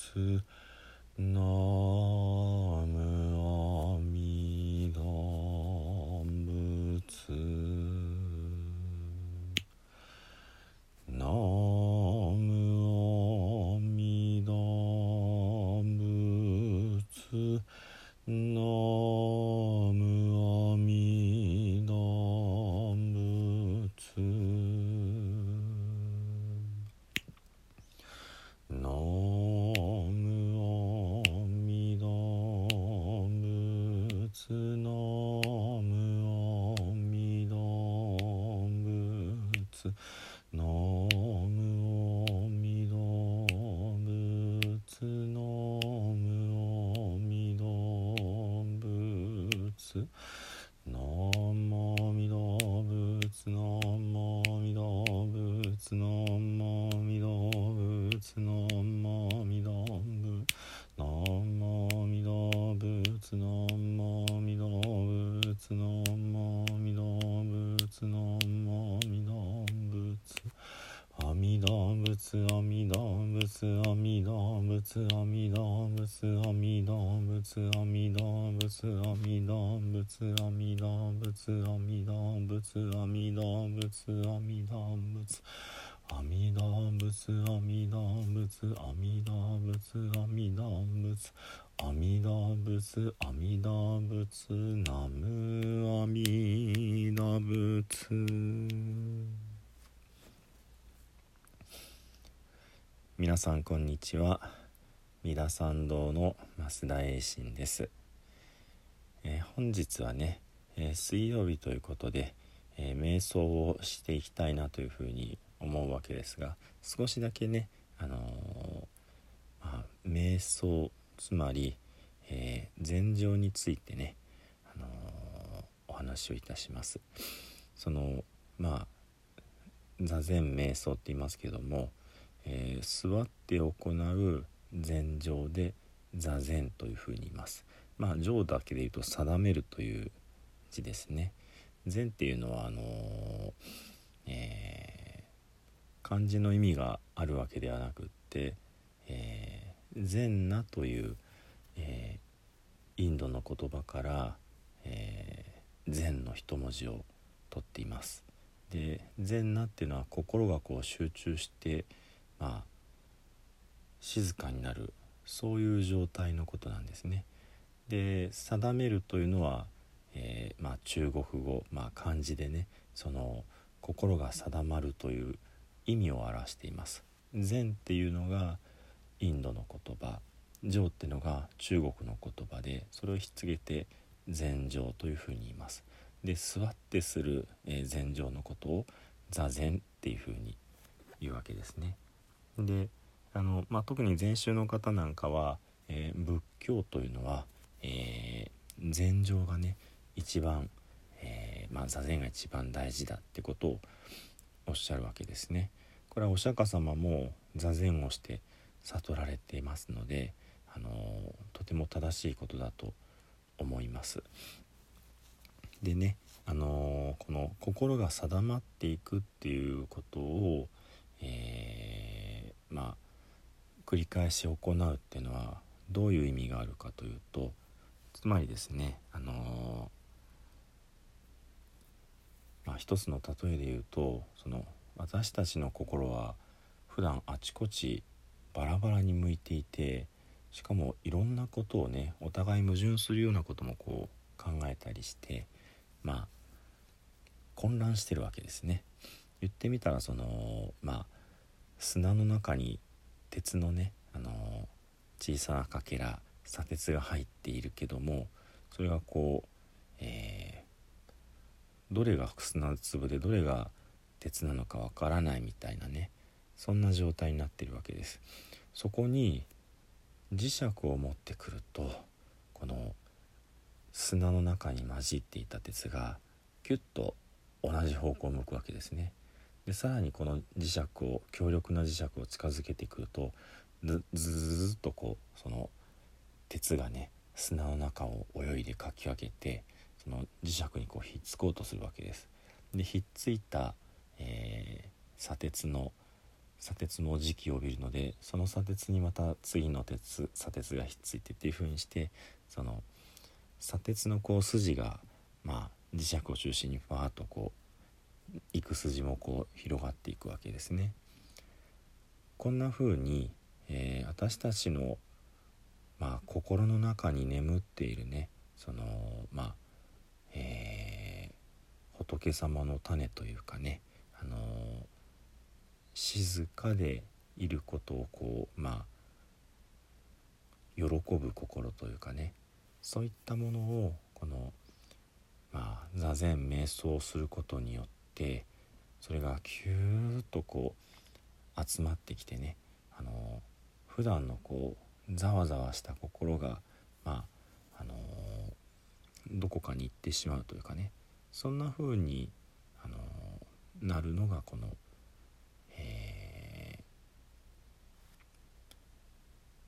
つなむあみだぶつなむあみだぶつなます。南無阿弥陀仏南無阿弥陀仏南無阿弥陀仏南無阿弥陀仏南無仏阿弥陀仏阿弥陀仏阿弥陀仏阿弥陀仏阿弥陀仏阿弥陀仏阿弥陀仏阿弥陀仏阿弥陀仏阿弥陀仏阿弥陀仏阿弥陀仏阿弥陀仏阿弥陀仏ナムアミダ仏皆さんこんにちは。三田参道の増田栄信です、えー本日はね、えー水曜日ということで、えー瞑想をしていきたいなというふうに思うわけですが少しだけねあのーまあ、瞑想つまり、えー禅情についてね、あのーお話をいたします。そのまあ座禅瞑想って言いますけども、えー座って行う禅定で座禅というふうに言います。まあ定だけで言うと定めるという字ですね。禅っていうのはあのーえー漢字の意味があるわけではなくって、えー、禅那という、えーインドの言葉から、えー禅の一文字を取っています。で禅那っていうのは心がこう集中してまあ静かになるそういう状態のことなんですね。で定めるというのは、えーまあ、中国語、まあ、漢字でねその心が定まるという意味を表しています。禅っていうのがインドの言葉。情ってのが中国の言葉でそれをひっつけて禅情というふうに言います。で座ってする、え禅情のことを座禅っていうふうに言うわけですね。であの、まあ、特に禅宗の方なんかは、えー仏教というのは、えー禅情がね一番、えーまあ、座禅が一番大事だってことをおっしゃるわけですね。これはお釈迦様も座禅をして悟られていますので、あのとても正しいことだと思います。でね、あのこの心が定まっていくっていうことを、えーまあ繰り返し行うっていうのはどういう意味があるかというとつまりですね、あのまあ、一つの例えで言うとその私たちの心は普段あちこちバラバラに向いていてしかもいろんなことをねお互い矛盾するようなこともこう考えたりしてまあ混乱してるわけですね。言ってみたらそのまあ砂の中に鉄のねあの小さなかけら砂鉄が入っているけどもそれがこう、えーどれが砂粒でどれが鉄なのかわからないみたいなねそんな状態になってるわけです。そこに磁石を持ってくるとこの砂の中に混じっていた鉄がキュッと同じ方向を向くわけですね。でさらにこの磁石を強力な磁石を近づけてくるとずずずっとこうその鉄がね砂の中を泳いでかき分けてその磁石にこうひっつこうとするわけです。でひっついた、えー砂鉄の砂鉄の時期を帯びるのでその砂鉄にまた次の鉄砂鉄がひっついてっていう風にしてその砂鉄のこう筋がまあ磁石を中心にファーッとこう行く筋もこう広がっていくわけですね。こんな風に、えー、私たちの、まあ、心の中に眠っているねそのまあ、えー、仏様の種というかね、あのー、静かでいることをこうまあ喜ぶ心というかねそういったものをこのまあ座禅瞑想することによってそれがキューッとこう集まってきてねあの普段のこうざわざわした心がまああのどこかに行ってしまうというかねそんな風にあのなるのがこの、えー、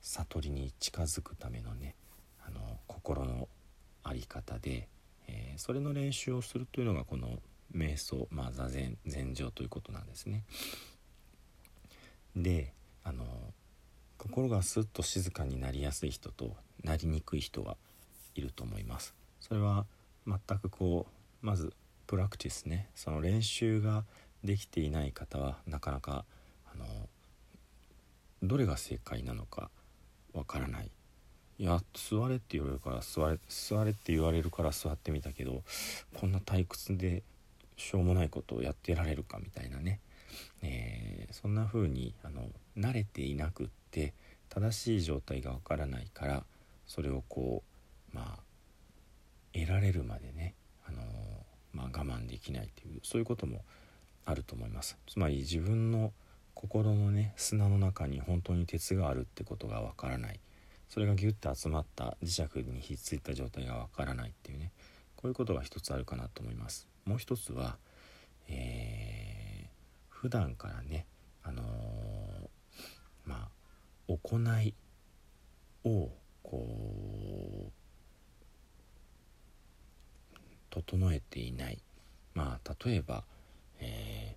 悟りに近づくためのねあの心の在り方で、えー、それの練習をするというのがこの瞑想、まあ、座禅禅定ということなんですね。であの心がスッと静かになりやすい人となりにくい人がいると思います。それは全くこうまずプラクティスねその練習ができていない方はなかなかあのどれが正解なのかわからないいや座れって言われるから座れ座れって言われるから座ってみたけどこんな退屈でしょうもないことをやってられるかみたいなね、えー、そんな風にあの慣れていなくって正しい状態がわからないからそれをこうまあ得られるまでね、あのまあ、我慢できないというそういうこともあると思います。つまり自分の心のね砂の中に本当に鉄があるってことがわからない。それがギュッて集まった磁石にひっついた状態がわからないっていうねこういうことが一つあるかなと思います。もう一つは、えー、普段からねあのー、まあ行いをこう整えていない。まあ例えば、えー、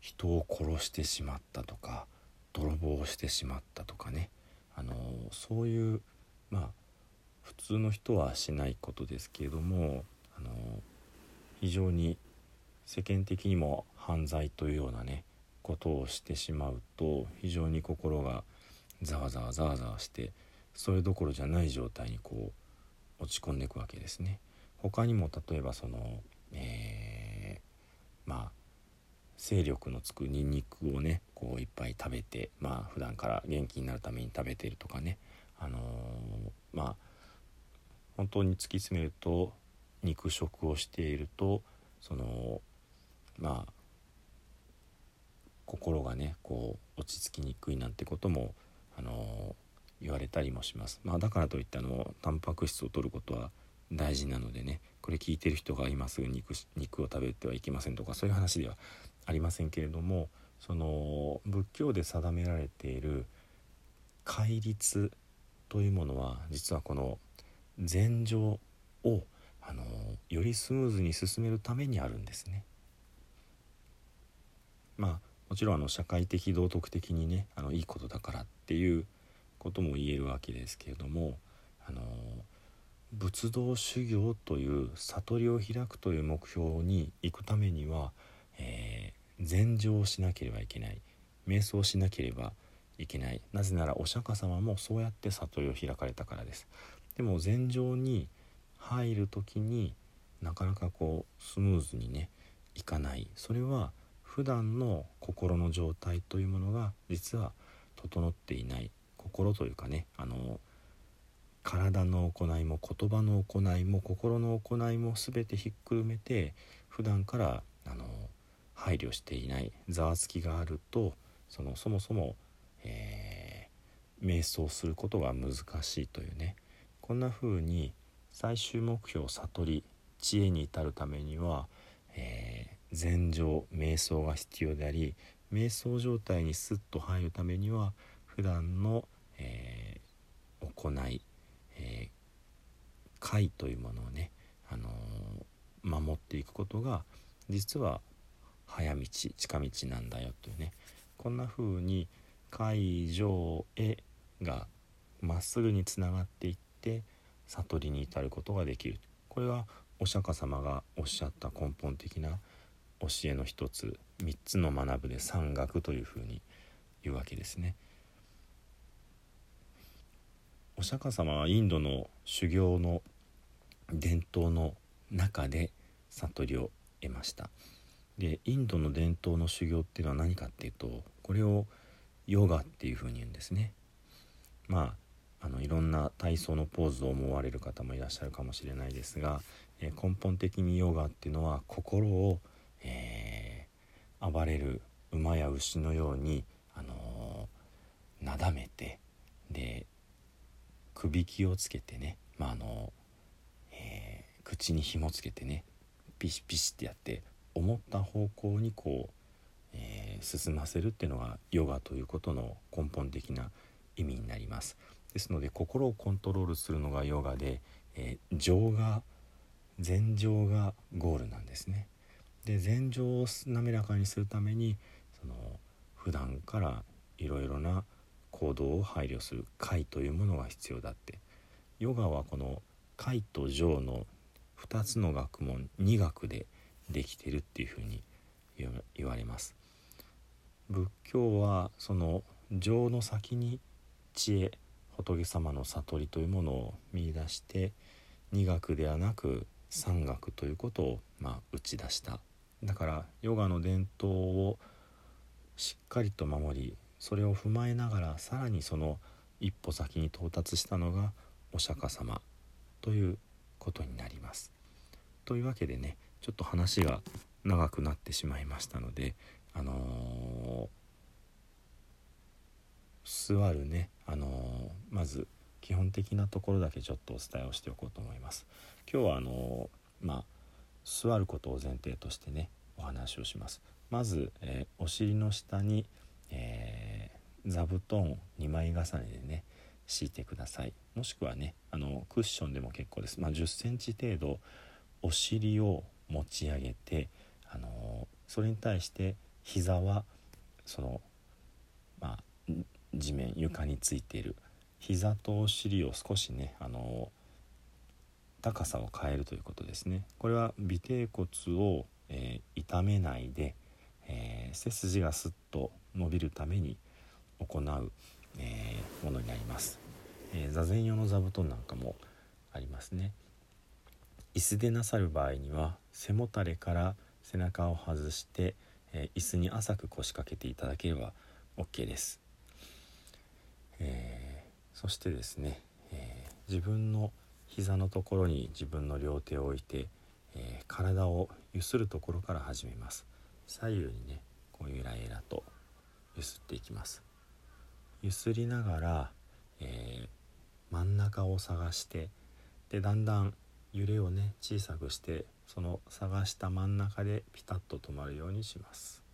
人を殺してしまったとか泥棒をしてしまったとかね。あのそういうまあ普通の人はしないことですけれどもあの非常に世間的にも犯罪というようなねことをしてしまうと非常に心がざわざわざわざわしてそれどころじゃない状態にこう落ち込んでいくわけですね。他にも例えばその、えー、まあ勢力のつくニンニクをねこういっぱい食べてまあ普段から元気になるために食べてるとかねあのー、まあ本当に突き詰めると肉食をしているとそのまあ心がねこう落ち着きにくいなんてこともあの、言われたりもします。まあ、だからといってあのタンパク質を取ることは大事なのでねこれ聞いてる人が今すぐ肉肉を食べてはいけませんとかそういう話ではありませんけれどもその仏教で定められている戒律というものは実はこの禅情をあのよりスムーズに進めるためにあるんですね。まあもちろんあの社会的道徳的にねあのいいことだからっていうことも言えるわけですけれどもあの仏道修行という悟りを開くという目標に行くためには、えー、禅情をしなければいけない。瞑想しなければいけない。なぜならお釈迦様もそうやって悟りを開かれたからです。でも禅情に入る時になかなかこうスムーズにねいかない。それは普段の心の状態というものが実は整っていない。心というかねあの体の行いも言葉の行いも心の行いも全てひっくるめて普段からあの配慮していない。ざわつきがあるとそのそもそも、えー、瞑想することが難しいというね。こんな風に最終目標悟り知恵に至るためには、えー、禅情瞑想が必要であり瞑想状態にスッと入るためには普段の、えー、行いえー、というものをね、あのー、守っていくことが実は早道近道なんだよというね。こんな風に「会場へ」がまっすぐにつながっていって悟りに至ることができる。これはお釈迦様がおっしゃった根本的な教えの一つ。3つの学ぶで山岳というふうに言うわけですね。お釈迦様はインドの修行の伝統の中で悟りを得ました。でインドの伝統の修行っていうのは何かっていうとこれをヨガっていうふうに言うんですね。まああのいろんな体操のポーズを思われる方もいらっしゃるかもしれないですが、えー、根本的にヨガっていうのは心を、えー、暴れる馬や牛のように、あのー、なだめてでくびきをつけてね、まあのえー、口に紐つけてねピシピシってやって思った方向にこう、えー、進ませるっていうのがヨガということの根本的な意味になります。ですので心をコントロールするのがヨガで、えー、情が禅情がゴールなんですね。で禅情を滑らかにするためにその普段からいろいろな行動を配慮する解というものが必要だってヨガはこの解と情の2つの学問2学でできてるっていうふうに言われます仏教はその情の先に知恵仏様の悟りというものを見いだして二学ではなく三学ということをまあ打ち出しただからヨガの伝統をしっかりと守りそれを踏まえながらさらにその一歩先に到達したのがお釈迦様ということになります。というわけでねちょっと話が長くなってしまいましたのであのー、座るね、あのー、まず基本的なところだけちょっとお伝えをしておこうと思います。今日はあのー、まあ座ることを前提としてねお話をします。まず、えお尻の下に、えー、座布団2枚重ねでね敷いてくださいもしくはねあのクッションでも結構です、まあ、1 0センチ程度お尻を持ち上げて、あのそれに対して膝はその、まあ、地面床についている。膝とお尻を少しね、あの高さを変えるということですね。これは尾てい骨を、えー、痛めないで、えー、背筋がスッと伸びるために行う、えー、ものになります、え、座禅用の座布団なんかもありますね。椅子でなさる場合には背もたれから背中を外して、え、椅子に浅く腰掛けていただければ OK です、えー、そしてですね、えー、自分の膝のところに自分の両手を置いて、え体をゆするところから始めます。左右にねこうゆらゆらとゆすっていきます。ゆすりながら、えー、真ん中を探してでだんだん揺れをね小さくしてその探した真ん中でピタッと止まるようにします。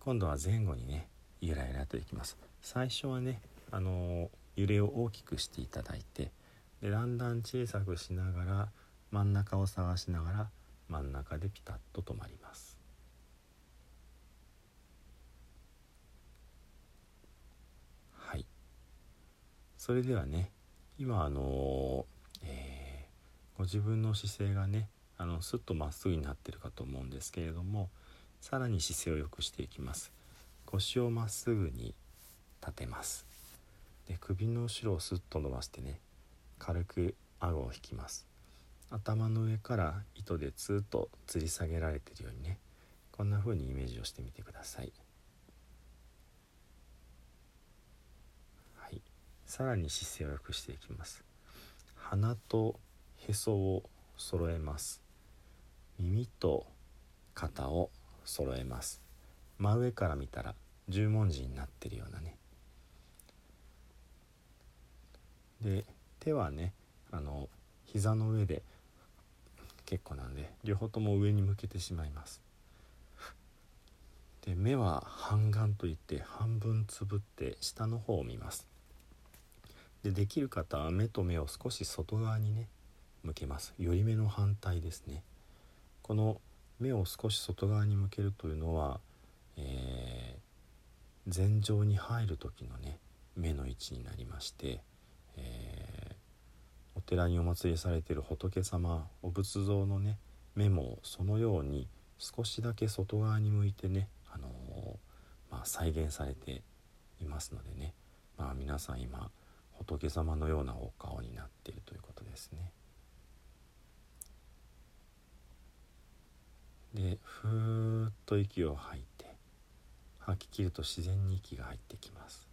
今度は前後にねゆらゆらといきます。最初はねあの、揺れを大きくしていただいてでだんだん小さくしながら真ん中を探しながら真ん中でピタッと止まります。はい。それではね今あのえー、ご自分の姿勢がねあのスッとまっすぐになってるかと思うんですけれどもさらに姿勢を良くしていきます。腰をまっすぐに立てます。で首の後ろをスッと伸ばしてね軽く顎を引きます。頭の上から糸でツーッと吊り下げられてるようにねこんな風にイメージをしてみてください、はい、さらに姿勢を良くしていきます。鼻とへそを揃えます。耳と肩を揃えます。真上から見たら十文字になってるようなね。で手はねあの膝の上で結構なんで両方とも上に向けてしまいます。で目は半眼といって半分つぶって下の方を見ます。でできる方は目と目を少し外側にね向けます。より目の反対ですね。この目を少し外側に向けるというのは、えー、禅場に入る時のね目の位置になりまして、えー、お寺にお祭りされている仏様お仏像のね目もそのように少しだけ外側に向いてね、あのー、まあ、再現されていますのでね、まあ、皆さん今仏様のようなお顔になっているということですね。でふーっと息を吐いて吐き切ると自然に息が入ってきます。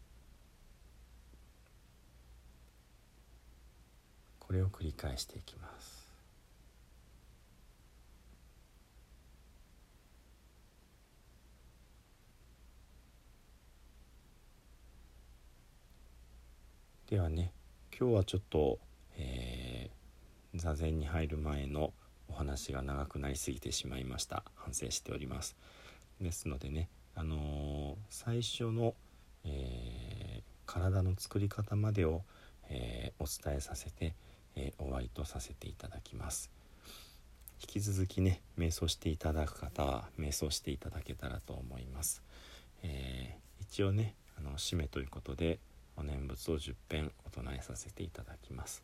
これを繰り返していきます。ではね今日はちょっと、えー、座禅に入る前のお話が長くなりすぎてしまいました。反省しております。ですのでねあのー、最初の、えー、体の作り方までを、えー、お伝えさせて、え終わりとさせていただきます。引き続きね瞑想していただく方は瞑想していただけたらと思います、え一応ねあの締めということでお念仏を10編お唱えさせていただきます。